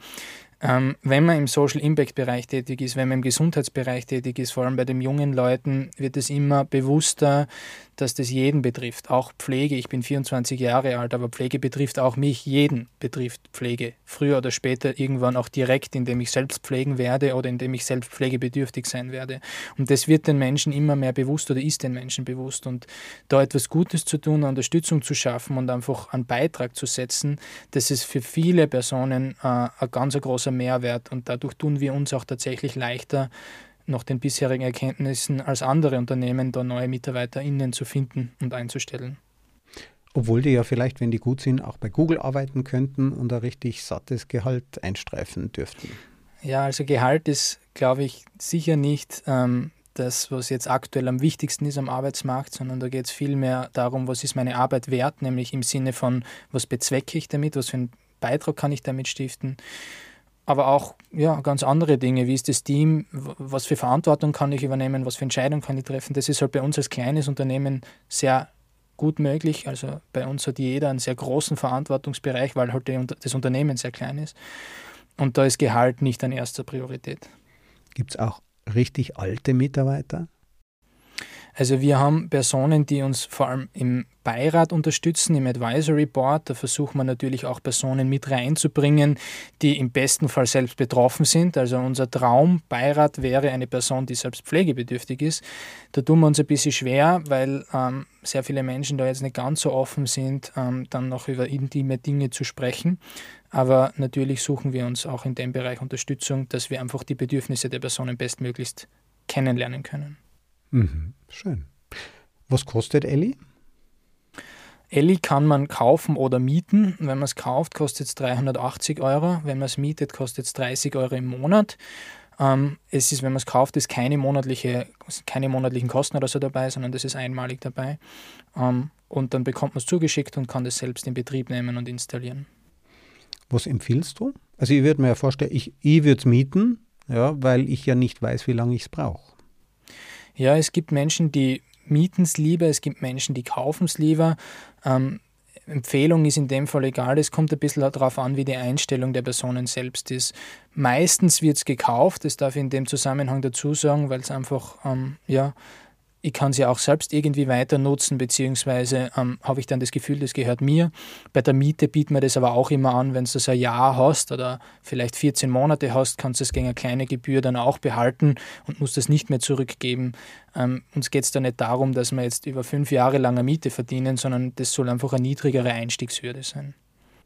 Ähm, wenn man im Social Impact Bereich tätig ist, wenn man im Gesundheitsbereich tätig ist, vor allem bei den jungen Leuten, wird es immer bewusster, dass das jeden betrifft. Auch Pflege. Ich bin 24 Jahre alt, aber Pflege betrifft auch mich. Jeden betrifft Pflege. Früher oder später irgendwann auch direkt, indem ich selbst pflegen werde oder indem ich selbst pflegebedürftig sein werde. Und das wird den Menschen immer mehr bewusst oder ist den Menschen bewusst. Und da etwas Gutes zu tun, Unterstützung zu schaffen und einfach einen Beitrag zu setzen, das ist für viele Personen äh, ein ganz großer Mehrwert. Und dadurch tun wir uns auch tatsächlich leichter, nach den bisherigen Erkenntnissen als andere Unternehmen da neue MitarbeiterInnen zu finden und einzustellen. Obwohl die ja vielleicht, wenn die gut sind, auch bei Google arbeiten könnten und ein richtig sattes Gehalt einstreifen dürften. Ja, also Gehalt ist, glaube ich, sicher nicht ähm, das, was jetzt aktuell am wichtigsten ist am Arbeitsmarkt, sondern da geht es vielmehr darum, was ist meine Arbeit wert, nämlich im Sinne von, was bezwecke ich damit, was für einen Beitrag kann ich damit stiften aber auch ja, ganz andere Dinge. Wie ist das Team? Was für Verantwortung kann ich übernehmen? Was für Entscheidungen kann ich treffen? Das ist halt bei uns als kleines Unternehmen sehr gut möglich. Also bei uns hat jeder einen sehr großen Verantwortungsbereich, weil halt das Unternehmen sehr klein ist. Und da ist Gehalt nicht an erster Priorität. Gibt es auch richtig alte Mitarbeiter? Also wir haben Personen, die uns vor allem im Beirat unterstützen, im Advisory Board. Da versuchen wir natürlich auch Personen mit reinzubringen, die im besten Fall selbst betroffen sind. Also unser Traumbeirat wäre eine Person, die selbst pflegebedürftig ist. Da tun wir uns ein bisschen schwer, weil ähm, sehr viele Menschen da jetzt nicht ganz so offen sind, ähm, dann noch über intime Dinge zu sprechen. Aber natürlich suchen wir uns auch in dem Bereich Unterstützung, dass wir einfach die Bedürfnisse der Personen bestmöglichst kennenlernen können. Mhm, schön. Was kostet Ellie? Ellie kann man kaufen oder mieten. Wenn man es kauft, kostet es 380 Euro. Wenn man es mietet, kostet es 30 Euro im Monat. Ähm, es ist, wenn man es kauft, ist keine, monatliche, keine monatlichen Kosten oder so dabei, sondern das ist einmalig dabei. Ähm, und dann bekommt man es zugeschickt und kann das selbst in Betrieb nehmen und installieren. Was empfiehlst du? Also ich würde mir ja vorstellen, ich, ich würde es mieten, ja, weil ich ja nicht weiß, wie lange ich es brauche. Ja, es gibt Menschen, die mieten es lieber, es gibt Menschen, die kaufen es lieber. Ähm, Empfehlung ist in dem Fall egal, es kommt ein bisschen darauf an, wie die Einstellung der Personen selbst ist. Meistens wird es gekauft, das darf ich in dem Zusammenhang dazu sagen, weil es einfach ähm, ja, ich kann sie auch selbst irgendwie weiter nutzen, beziehungsweise ähm, habe ich dann das Gefühl, das gehört mir. Bei der Miete bietet man das aber auch immer an, wenn du das ein Jahr hast oder vielleicht 14 Monate hast, kannst du es gegen eine kleine Gebühr dann auch behalten und musst das nicht mehr zurückgeben. Ähm, uns geht es da nicht darum, dass wir jetzt über fünf Jahre lang eine Miete verdienen, sondern das soll einfach eine niedrigere Einstiegshürde sein.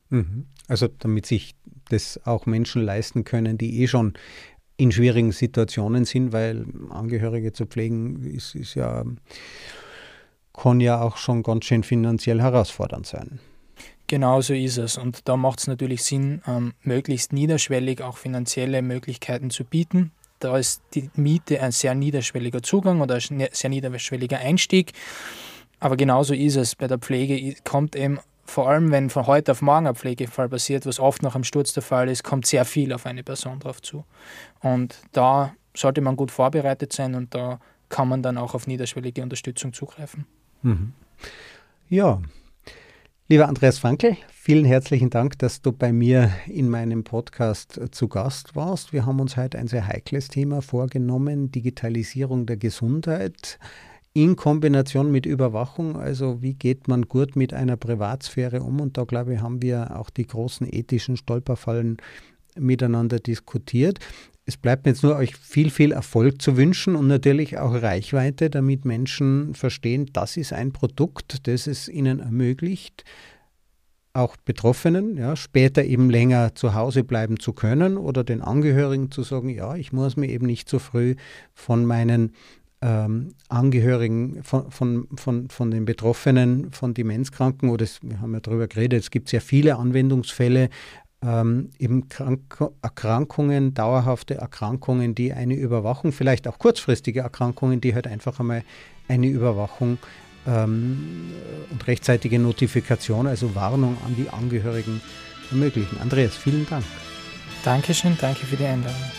Mhm. Also damit sich das auch Menschen leisten können, die eh schon in schwierigen Situationen sind, weil Angehörige zu pflegen ist, ist ja, kann ja auch schon ganz schön finanziell herausfordernd sein. Genau so ist es. Und da macht es natürlich Sinn, ähm, möglichst niederschwellig auch finanzielle Möglichkeiten zu bieten. Da ist die Miete ein sehr niederschwelliger Zugang oder ein sehr niederschwelliger Einstieg. Aber genauso ist es. Bei der Pflege kommt eben, vor allem wenn von heute auf morgen ein Pflegefall passiert, was oft nach einem Sturz der Fall ist, kommt sehr viel auf eine Person drauf zu. Und da sollte man gut vorbereitet sein und da kann man dann auch auf niederschwellige Unterstützung zugreifen. Mhm. Ja, Lieber Andreas Frankel, vielen herzlichen Dank, dass du bei mir in meinem Podcast zu Gast warst. Wir haben uns heute ein sehr heikles Thema vorgenommen, Digitalisierung der Gesundheit in Kombination mit Überwachung. Also wie geht man gut mit einer Privatsphäre um? Und da glaube ich, haben wir auch die großen ethischen Stolperfallen miteinander diskutiert. Es bleibt mir jetzt nur euch viel, viel Erfolg zu wünschen und natürlich auch Reichweite, damit Menschen verstehen, das ist ein Produkt, das es ihnen ermöglicht, auch Betroffenen, ja, später eben länger zu Hause bleiben zu können oder den Angehörigen zu sagen, ja, ich muss mir eben nicht so früh von meinen ähm, Angehörigen, von, von, von, von den Betroffenen, von Demenzkranken, oder es, wir haben ja darüber geredet, es gibt sehr viele Anwendungsfälle, ähm, eben Krank Erkrankungen, dauerhafte Erkrankungen, die eine Überwachung, vielleicht auch kurzfristige Erkrankungen, die halt einfach einmal eine Überwachung ähm, und rechtzeitige Notifikation, also Warnung an die Angehörigen ermöglichen. Andreas, vielen Dank. Dankeschön, danke für die Einladung.